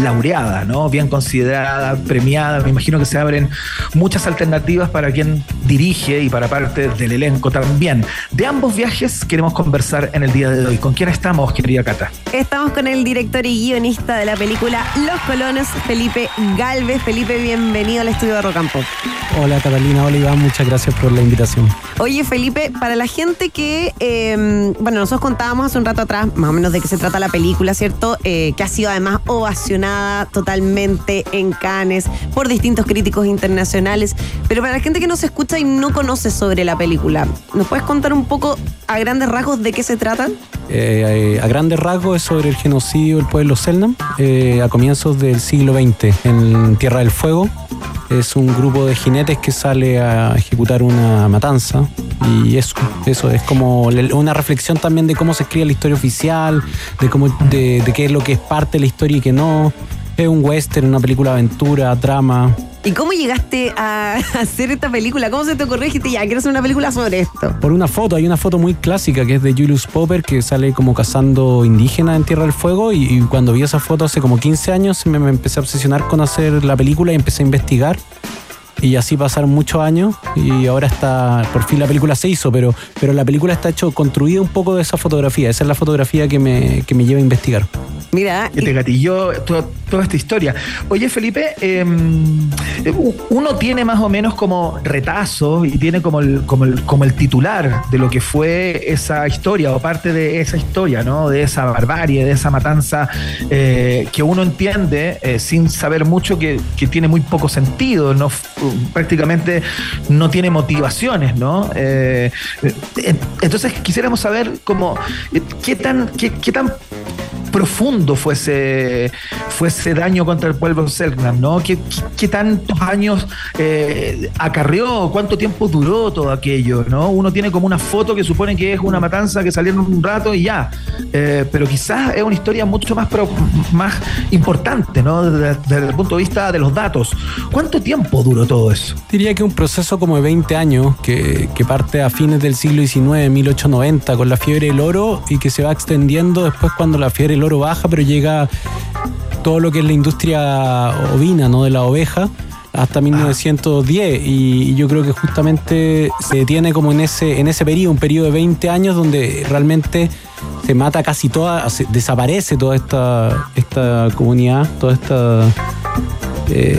laureada, ¿no? Bien considerada, premiada. Me imagino que se abren muchas alternativas para quien dirige y para parte del elenco también. De ambos viajes queremos conversar en el día de hoy. ¿Con quién estamos, querida Cata? Estamos con el director y guionista de la película Los Colonos, Felipe Galvez. Felipe, bienvenido al estudio de Rocampo. Hola Catalina, hola Iván, muchas gracias por la invitación. Oye Felipe, para la gente que, em, bueno, nosotros contábamos hace un rato atrás, más o menos de qué se trata la película, ¿cierto? Eh, que ha sido además ovacionada totalmente en Cannes por distintos críticos internacionales. Pero para la gente que no se escucha y no conoce sobre la película, ¿nos puedes contar un poco a grandes rasgos de qué se trata? Eh, a grandes rasgos es sobre el genocidio del pueblo Selnam eh, a comienzos del siglo XX en Tierra del Fuego. Es un grupo de jinetes que sale a ejecutar una matanza y eso, eso es como una reflexión también de cómo se escribe la historia oficial, de cómo, de, qué es lo que es parte de la historia y qué no. Es un western, una película aventura, drama. ¿Y cómo llegaste a (laughs) hacer esta película? ¿Cómo se te ocurrió? Ya, quiero hacer una película sobre esto. Por una foto, hay una foto muy clásica que es de Julius Popper que sale como cazando indígenas en Tierra del Fuego y, cuando vi esa foto hace como 15 años me empecé a obsesionar con hacer la película y empecé a investigar y así pasaron muchos años y ahora está, por fin la película se hizo, pero, pero la película está hecho, construida un poco de esa fotografía, esa es la fotografía que me, que me lleva a investigar. Mira. Que te gatilló toda, esta historia. Oye, Felipe, em, uno tiene más o menos como retazo y tiene como el, como, el, como el titular de lo que fue esa historia o parte de esa historia, ¿no? De esa barbarie, de esa matanza eh, que uno entiende eh, sin saber mucho que, que, tiene muy poco sentido, no prácticamente no tiene motivaciones, ¿no? Eh, entonces quisiéramos saber como qué tan, qué, tan profundo fue ese, daño contra el pueblo Selknam, ¿no? ¿Qué, qué, tantos años eh, acarreó? ¿Cuánto tiempo duró todo aquello, ¿no? Uno tiene como una foto que supone que es una matanza que salieron un rato y ya, eh, pero quizás es una historia mucho más, más importante, ¿no? Desde, el punto de vista de los datos. ¿Cuánto tiempo duró todo eso? Diría que un proceso como de 20 años que, que parte a fines del siglo XIX, 1890, con la fiebre del oro y que se va extendiendo después cuando la fiebre del oro baja, pero llega todo lo que es la industria ovina, ¿no? De la oveja hasta 1910 y yo creo que justamente se detiene como en ese en ese periodo, un periodo de 20 años donde realmente se mata casi toda, desaparece toda esta, esta comunidad, toda esta eh,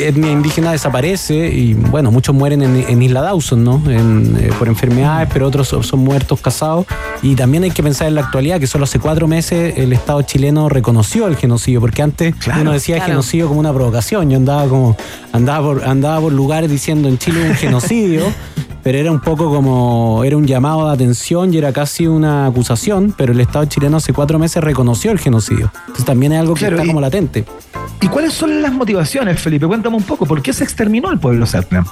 etnia indígena desaparece y bueno, muchos mueren en, Isla Dawson, ¿no? Eh, por enfermedades, pero otros son, muertos casados. Y también hay que pensar en la actualidad, que solo hace cuatro meses el Estado chileno reconoció el genocidio, porque antes uno decía genocidio como una provocación. Yo andaba como, andaba por, andaba por lugares diciendo en Chile un genocidio. (laughs) pero era un poco como, era un llamado de atención y era casi una acusación, pero el Estado chileno hace cuatro meses reconoció el genocidio. Entonces también es algo que está como latente. ¿Y cuáles son las motivaciones, Felipe? Cuéntame un poco, ¿por qué se exterminó el pueblo Selknam?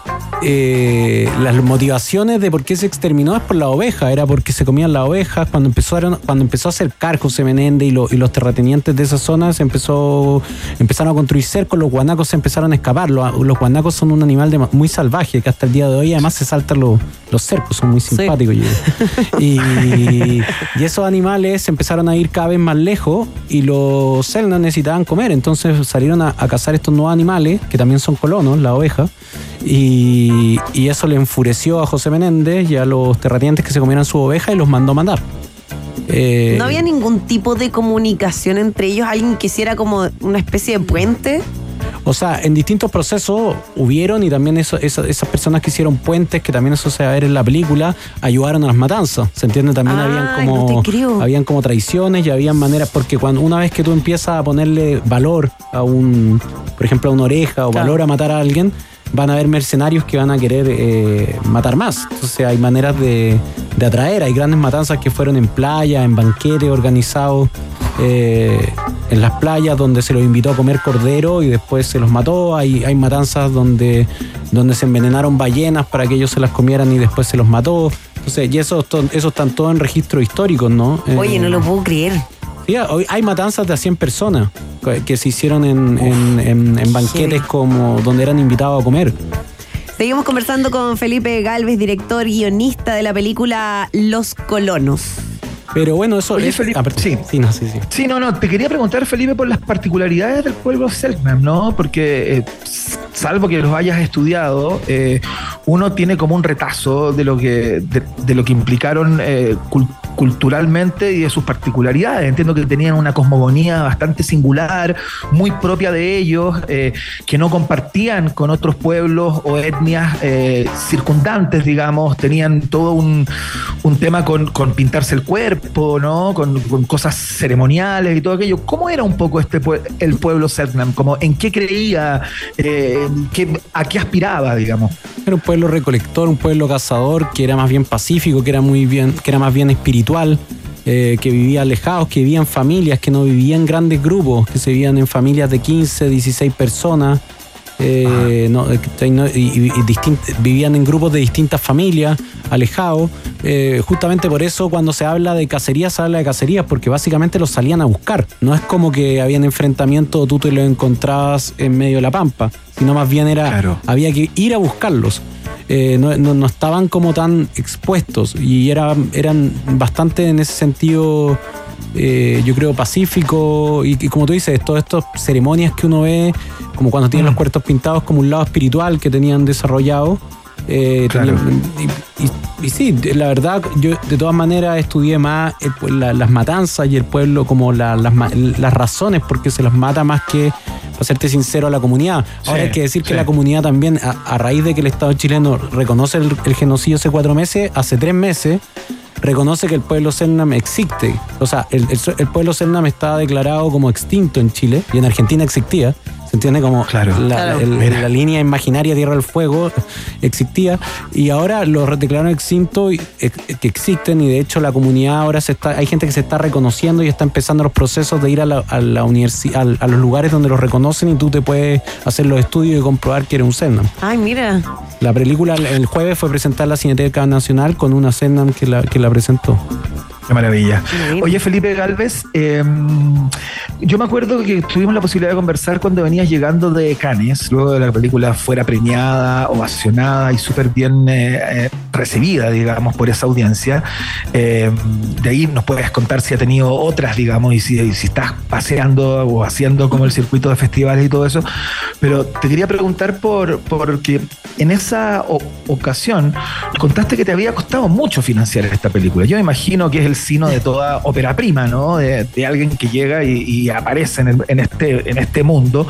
Eh, las motivaciones de por qué se exterminó es por la oveja, era porque se comían las ovejas. Cuando, empezaron, cuando empezó a acercar José Menéndez y, los terratenientes de esa zona, se empezó, empezaron a construir cercos, los guanacos se empezaron a escapar. Los, guanacos son un animal muy salvaje que hasta el día de hoy además se saltan los, los cercos, son muy simpáticos. (laughs) Y, y, esos animales empezaron a ir cada vez más lejos y los Selknam necesitaban comer, entonces salieron a, cazar estos nuevos animales, que también son colonos, la oveja, y, eso le enfureció a José Menéndez y a los terratenientes que se comieran su oveja y los mandó a matar. Eh, ¿No había ningún tipo de comunicación entre ellos? ¿Alguien que hiciera como una especie de puente? O sea, en distintos procesos hubieron y también eso, esas personas que hicieron puentes, que también eso se va a ver en la película, ayudaron a las matanzas. ¿Se entiende? También habían como habían como traiciones y habían maneras, porque cuando una vez que tú empiezas a ponerle valor a un, por ejemplo, a una oreja o valor a matar a alguien, van a haber mercenarios que van a querer eh, matar más. Entonces hay maneras de, de atraer. Hay grandes matanzas que fueron en playa, en banquetes organizados eh, en las playas donde se los invitó a comer cordero y después se los mató. Hay, hay matanzas donde, donde se envenenaron ballenas para que ellos se las comieran y después se los mató. Entonces, y eso, eso están todos en registros históricos, ¿no? Oye, no lo puedo creer. Sí, hay matanzas de a 100 personas que se hicieron en, en- en- en banquetes como donde eran invitados a comer. Seguimos conversando con Felipe Galvez, director guionista de la película Los Colonos. Pero bueno, eso Oye, es- Felipe, ah, sí. sí, no, sí, sí. Sí, no, no, te quería preguntar, Felipe, por las particularidades del pueblo Selknam, ¿no? Porque, eh, salvo que los hayas estudiado, eh, uno tiene como un retazo de lo que, de, de lo que implicaron eh, cul- culturalmente y de sus particularidades. Entiendo que tenían una cosmogonía bastante singular, muy propia de ellos, eh, que no compartían con otros pueblos o etnias eh, circundantes, digamos, tenían todo un, un tema con, con pintarse el cuerpo, ¿no? Con, cosas ceremoniales y todo aquello. ¿Cómo era un poco este el pueblo Selknam? Como, ¿En qué creía? Eh, ¿qué- ¿A qué aspiraba, digamos? Era un pueblo recolector, un pueblo cazador que era más bien pacífico, que era muy bien, que era más bien espiritual, eh, que vivía alejados, que vivía en familias, que no vivía en grandes grupos, que se vivían en familias de 15, 16 personas. eh, no, eh, y, y- y distint- vivían en grupos de distintas familias, alejados. Eh, justamente por eso cuando se habla de cacerías, se habla de cacerías, porque básicamente los salían a buscar. No es como que habían enfrentamiento, tú te los encontrabas en medio de la pampa, sino más bien era Claro. había que ir a buscarlos. Eh, no, no- no estaban como tan expuestos y era, eran bastante en ese sentido, eh, yo creo, pacífico. Y, y como tú dices, todas estas ceremonias que uno ve, como cuando tienen los cuartos pintados, como un lado espiritual que tenían desarrollado. eh, Claro. tenían- y, y- y sí, la verdad, yo de todas maneras estudié más el pue- la- las matanzas y el pueblo, como la- las, las razones por qué se los mata más que, para serte sincero, a la comunidad. Ahora Sí, hay que decir que la comunidad también, a, a raíz de que el Estado chileno reconoce el, el genocidio hace cuatro meses, hace tres meses, reconoce que el pueblo Selnam existe. O sea, el, el- el pueblo Selnam está declarado como extinto en Chile y en Argentina existía. ¿Se entiende? Como Claro. la, Claro. el- Mira. la línea imaginaria Tierra del Fuego (laughs) existía y ahora lo declararon extinto y, que existen y de hecho la comunidad ahora se está, hay gente que se está reconociendo y está empezando los procesos de ir a la, a la universi- al- a los lugares donde los reconocen y tú te puedes hacer los estudios y comprobar que eres un Selnam. Ay, mira. La película el jueves fue presentada en la Cineteca Nacional con una Selnam que la, que la presentó. Qué maravilla. Oye, Felipe Galvez, eh, yo me acuerdo que tuvimos la posibilidad de conversar cuando venías llegando de Cannes, luego de la película fuera premiada, ovacionada y súper bien eh, eh, recibida, digamos, por esa audiencia. Eh, de ahí nos puedes contar si ha tenido otras, digamos, y si, y si estás paseando o haciendo como el circuito de festivales y todo eso. Pero te quería preguntar por porque en esa ocasión contaste que te había costado mucho financiar esta película. Yo me imagino que es el sino de toda ópera prima, ¿no? De, alguien que llega y, aparece este, en este mundo.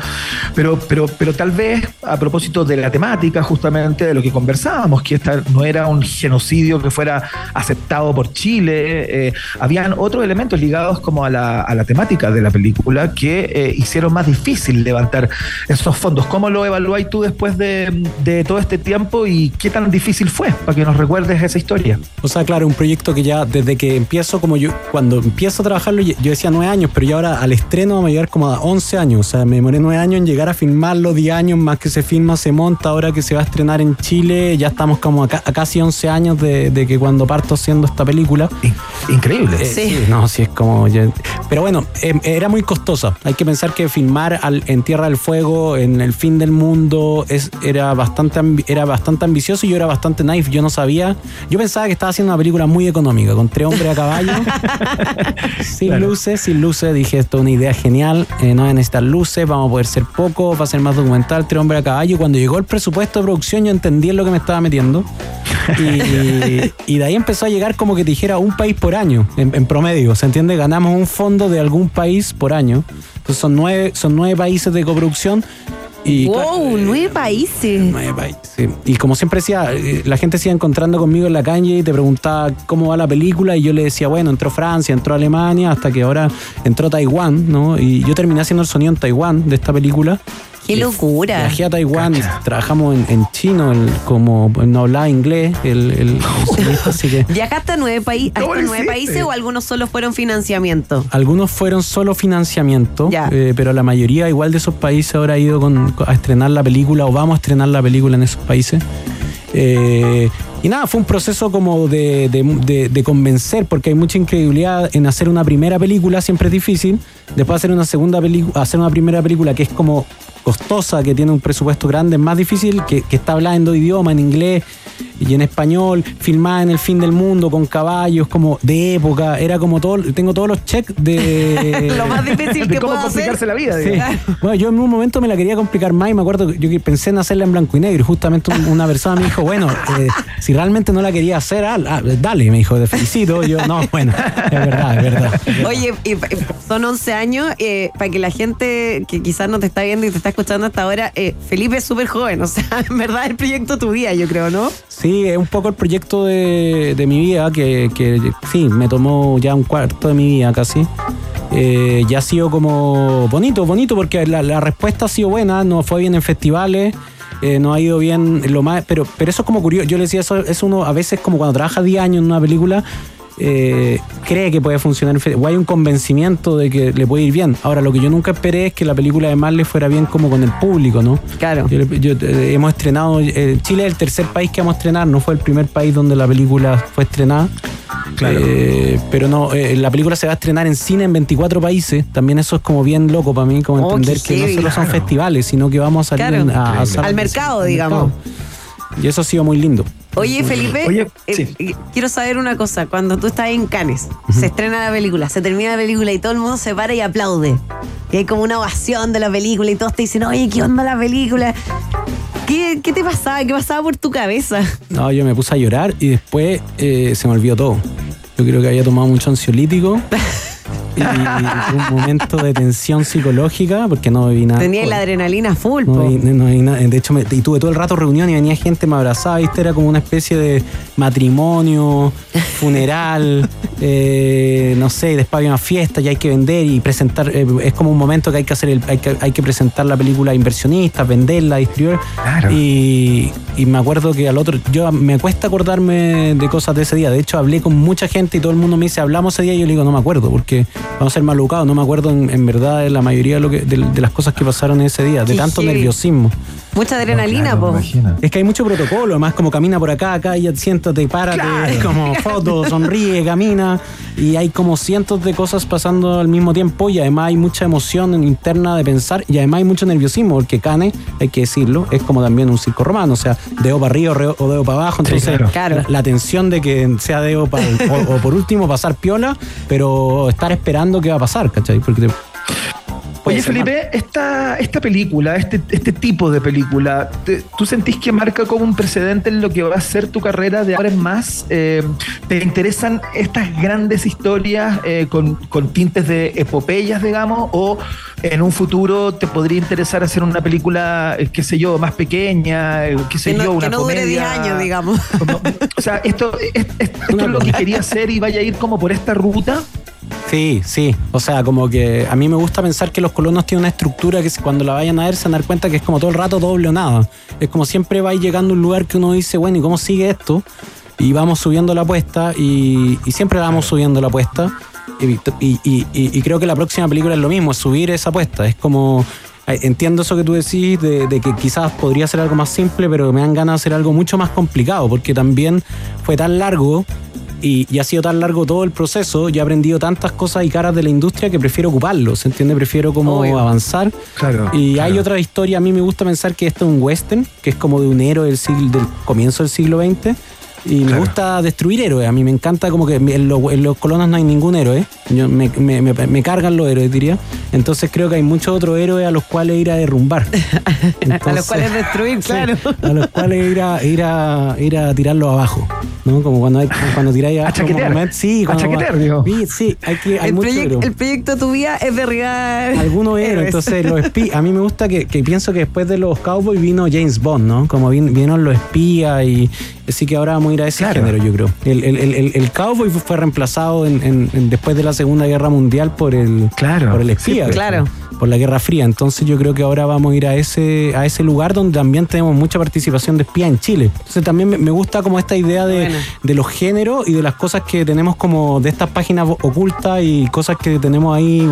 Pero, pero, pero tal vez a propósito de la temática, justamente de lo que conversábamos, que esta no era un genocidio que fuera aceptado por Chile, eh, habían otros elementos ligados como a la, a la temática de la película que eh, hicieron más difícil levantar esos fondos. ¿Cómo lo evaluáis tú después de, de todo este tiempo y qué tan difícil fue para que nos recuerdes esa historia? O sea, claro, un proyecto que ya desde que empiezo, como yo, cuando empiezo a trabajarlo, yo yo decía nueve años, pero ya ahora al estreno vamos a llegar como a 11 años. O sea, me demoré nueve años en llegar a filmarlo, 10 años más que se filma, se monta. Ahora que se va a estrenar en Chile, ya estamos como a, a casi 11 años de, de que cuando parto haciendo esta película. In- increíble. Eh, Sí. no, sí es como. ya- Pero bueno, eh, era muy costosa. Hay que pensar que filmar al- en Tierra del Fuego, en el fin del mundo, es, era, bastante era bastante ambicioso y yo era bastante naive. Yo no sabía. Yo pensaba que estaba haciendo una película muy económica, con tres hombres a caballo, (laughs) sin Claro. luces, sin luces. Dije, esto es una idea genial. eh, no voy a necesitar luces, vamos a poder ser poco, va a ser más documental, tres hombres a caballo. Cuando llegó el presupuesto de producción, yo entendí en lo que me estaba metiendo. (laughs) Y, y de ahí empezó a llegar como que te dijera un país por año, en, en promedio. ¿Se entiende? Ganamos un fondo de algún país por año. Entonces son nueve, son nueve países de coproducción. Y, wow, claro, eh, nueve países. Nueve países. Y como siempre decía, eh, la gente se iba encontrando conmigo en la calle y te preguntaba cómo va la película y yo le decía, bueno, entró Francia, entró Alemania, hasta que ahora entró Taiwán, ¿no? Y yo terminé haciendo el sonido en Taiwán de esta película. Qué locura. Viajé a Taiwán, trabajamos en, en chino, el- como no hablaba inglés, el, el (laughs) sonista, así que ¿Viajaste a nueve, paí- a ¿Cómo estos lo nueve países o algunos solo fueron financiamiento? algunos fueron solo financiamiento, Ya. eh, pero la mayoría igual de esos países ahora ha ido con- a estrenar la película o vamos a estrenar la película en esos países. Eh, y nada, fue un proceso como de, de- de- de convencer, porque hay mucha incredulidad en hacer una primera película, siempre es difícil. Después hacer una segunda película, hacer una primera película que es como costosa, que tiene un presupuesto grande, es más difícil, que, que está hablada en dos idiomas, en inglés y en español, filmada en el fin del mundo, con caballos, como de época, era como todo, tengo todos los checks de... (laughs) Lo más difícil De que cómo puedo hacer. complicarse la vida, Sí. Bueno, yo en un momento me la quería complicar más y me acuerdo que yo que pensé en hacerla en blanco y negro. Y justamente un- una persona me dijo, bueno, eh, si realmente no la quería hacer, ah, ah, dale, me dijo, te felicito. Yo, no, (laughs) bueno, es verdad, es verdad. Oye, y- son 11 años, eh, para que la gente que quizás no te está viendo y te está escuchando hasta ahora, eh, Felipe es súper joven, o sea, (laughs) en verdad es el proyecto tu vida, yo creo, ¿no? Sí, es un poco el proyecto de, de mi vida, que, que sí, me tomó ya un cuarto de mi vida casi. Eh, ya ha sido como bonito, bonito, porque la, la respuesta ha sido buena, nos fue bien en festivales. Eh, nos ha ido bien lo más pero pero eso es como curioso yo le decía eso es uno a veces como cuando trabaja 10 años en una película eh, cree que puede funcionar o hay un convencimiento de que le puede ir bien ahora lo que yo nunca esperé es que la película además le fuera bien como con el público no Claro. yo le- yo, eh, hemos estrenado, eh, Chile es el tercer país que vamos a estrenar, no fue el primer país donde la película fue estrenada. Claro. Eh, pero no, eh, la película se va a estrenar en cine en 24 países. También eso es como bien loco para mí, como Oh, entender que no solo son festivales, sino que vamos a salir Claro. en- a- Al mercado, digamos. mercado. Y eso ha sido muy lindo. Oye, Felipe, Oye, eh, sí. eh, quiero saber una cosa. Cuando tú estás en Cannes, se estrena la película, se termina la película y todo el mundo se para y aplaude. Y hay como una ovación de la película y todos te dicen, oye, ¿qué onda la película? ¿Qué, qué te pasaba? ¿Qué pasaba por tu cabeza? No, yo me puse a llorar y después eh, se me olvidó todo. Yo creo que había tomado mucho ansiolítico. (laughs) Y fue un momento de tensión psicológica porque no vi nada. Tenía la adrenalina full, No, vi- no vi nada. de hecho, me- y tuve todo el rato reunión y venía gente, me abrazaba, ¿viste? Era como una especie de matrimonio, funeral, (laughs) eh, no sé, y después había una fiesta y hay que vender y presentar. eh, es como un momento que hay que hacer, el, hay, que, hay que presentar la película a inversionistas, venderla, distribuir. Claro. Y, y me acuerdo que al otro, yo me cuesta acordarme de cosas de ese día. De hecho, hablé con mucha gente y todo el mundo me dice, hablamos ese día y yo le digo, no me acuerdo, porque vamos a ser malucados, no me acuerdo en, en verdad de la mayoría de, lo que, de, de las cosas que pasaron ese día, de Qué tanto heavy. nerviosismo. Mucha adrenalina, Claro, me po. imagino. Es que hay mucho protocolo, además como camina por acá, acá, y siéntate, párate, Claro. como (laughs) foto, sonríe, camina, y hay como cientos de cosas pasando al mismo tiempo, y además hay mucha emoción interna de pensar, y además hay mucho nerviosismo, porque Cane, hay que decirlo, es como también un circo romano, o sea, dedo para arriba o re- o dedo para abajo, entonces. Claro. La, la tensión de que sea dedo para, o, o por último pasar piola, pero estar esperando qué va a pasar, ¿cachai? Porque te- puede Oye. Felipe, esta, esta película, este, este tipo de película, te- ¿tú sentís que marca como un precedente en lo que va a ser tu carrera de ahora en más? Eh, ¿Te interesan estas grandes historias eh, con, con tintes de epopeyas, digamos? ¿O en un futuro te podría interesar hacer una película, eh, qué sé yo, más pequeña, eh, qué sé Que no- yo, una que no dure comedia? 10 años, digamos. Como- o sea, esto, es- es- esto es lo que quería hacer y vaya a ir como por esta ruta. Sí, sí. O sea, como que a mí me gusta pensar que los colonos tienen una estructura que cuando la vayan a ver se van a dar cuenta que es como todo el rato doble o nada. Es como siempre va llegando a un lugar que uno dice, bueno, ¿y cómo sigue esto? Y vamos subiendo la apuesta y, y siempre vamos subiendo la apuesta. Y, y- y- y- y creo que la próxima película es lo mismo, es subir esa apuesta. Es como... eh, Entiendo eso que tú decís de, de que quizás podría ser algo más simple, pero me dan ganas de hacer algo mucho más complicado, porque también fue tan largo y, y ha sido tan largo todo el proceso y he aprendido tantas cosas y caras de la industria que prefiero ocuparlo, ¿se entiende? Prefiero como Obvio. avanzar. Claro, Y hay otra historia, a mí me gusta pensar que esto es un western, que es como de un héroe del, siglo, del comienzo del siglo XX. Y me Claro. gusta destruir héroes, a mí me encanta como que en, lo- en los colonos no hay ningún héroe, Yo- me, me- me- me cargan los héroes diría, entonces creo que hay muchos otros héroes a los cuales ir a derrumbar. (laughs) a los cuales destruir, Sí, claro. a los cuales ir a, ir a, ir a tirarlos abajo, ¿no? Como cuando, hay, cuando tiráis abajo. chaquetear. como- sí, A cuando- chaquetear, digo. Sí, sí, hay, que, hay El, mucho el proyecto de tu vida es derribar. Algunos héroes, héroes. entonces los (laughs) espías. A mí me gusta que, que pienso que después de los Cowboys vino James Bond, ¿no? Como vin- vinieron los espías y así que ahora vamos a ir a ese Claro. género, yo creo. El, el, el, el- el Cowboy fue reemplazado en, en- en- después de la Segunda Guerra Mundial por el, Claro. por el espía. Sí, claro. Por la Guerra Fría. Entonces yo creo que ahora vamos a ir a ese, a ese lugar donde también tenemos mucha participación de espías en Chile. Entonces también me, gusta como esta idea de, Bueno. de los géneros y de las cosas que tenemos como de estas páginas ocultas y cosas que tenemos ahí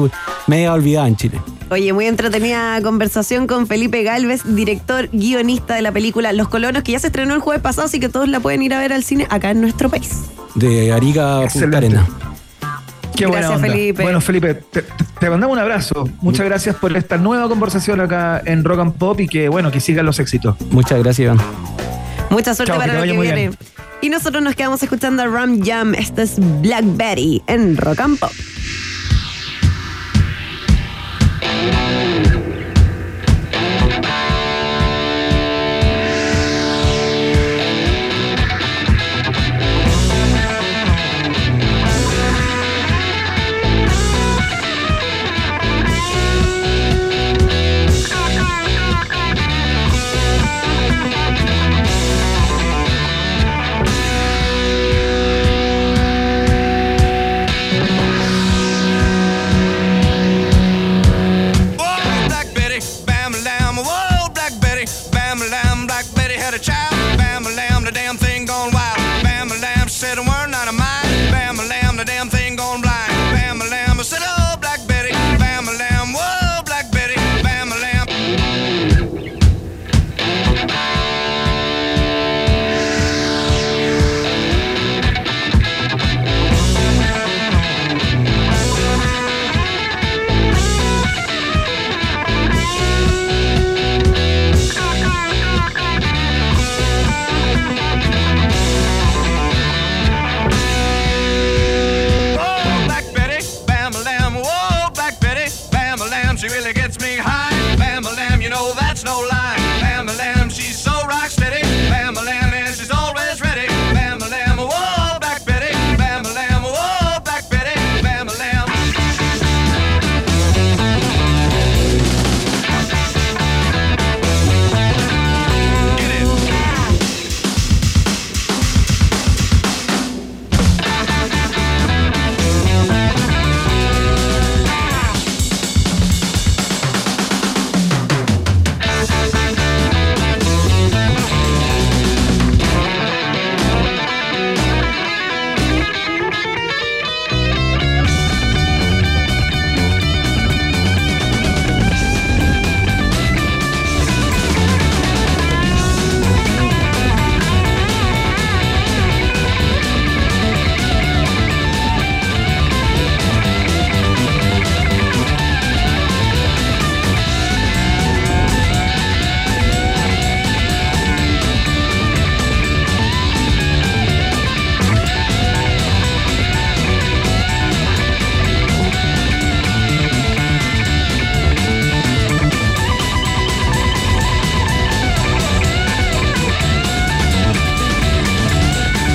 media olvidadas en Chile. Oye, muy entretenida conversación con Felipe Galvez, director, guionista de la película Los Colonos, que ya se estrenó el jueves pasado, así que todos la pueden ir a ver al cine acá en nuestro país. De Arica a Punta Excelente. Arena. Qué buena Gracias, onda. Felipe. Bueno, Felipe, te, te mandamos un abrazo. Muchas gracias por esta nueva conversación acá en Rock and Pop y que, bueno, que sigan los éxitos. Muchas gracias, Iván. Mucha suerte Chao, para lo que viene. bien. Y nosotros nos quedamos escuchando a Ram Jam. Esto es Blackberry en Rock and Pop.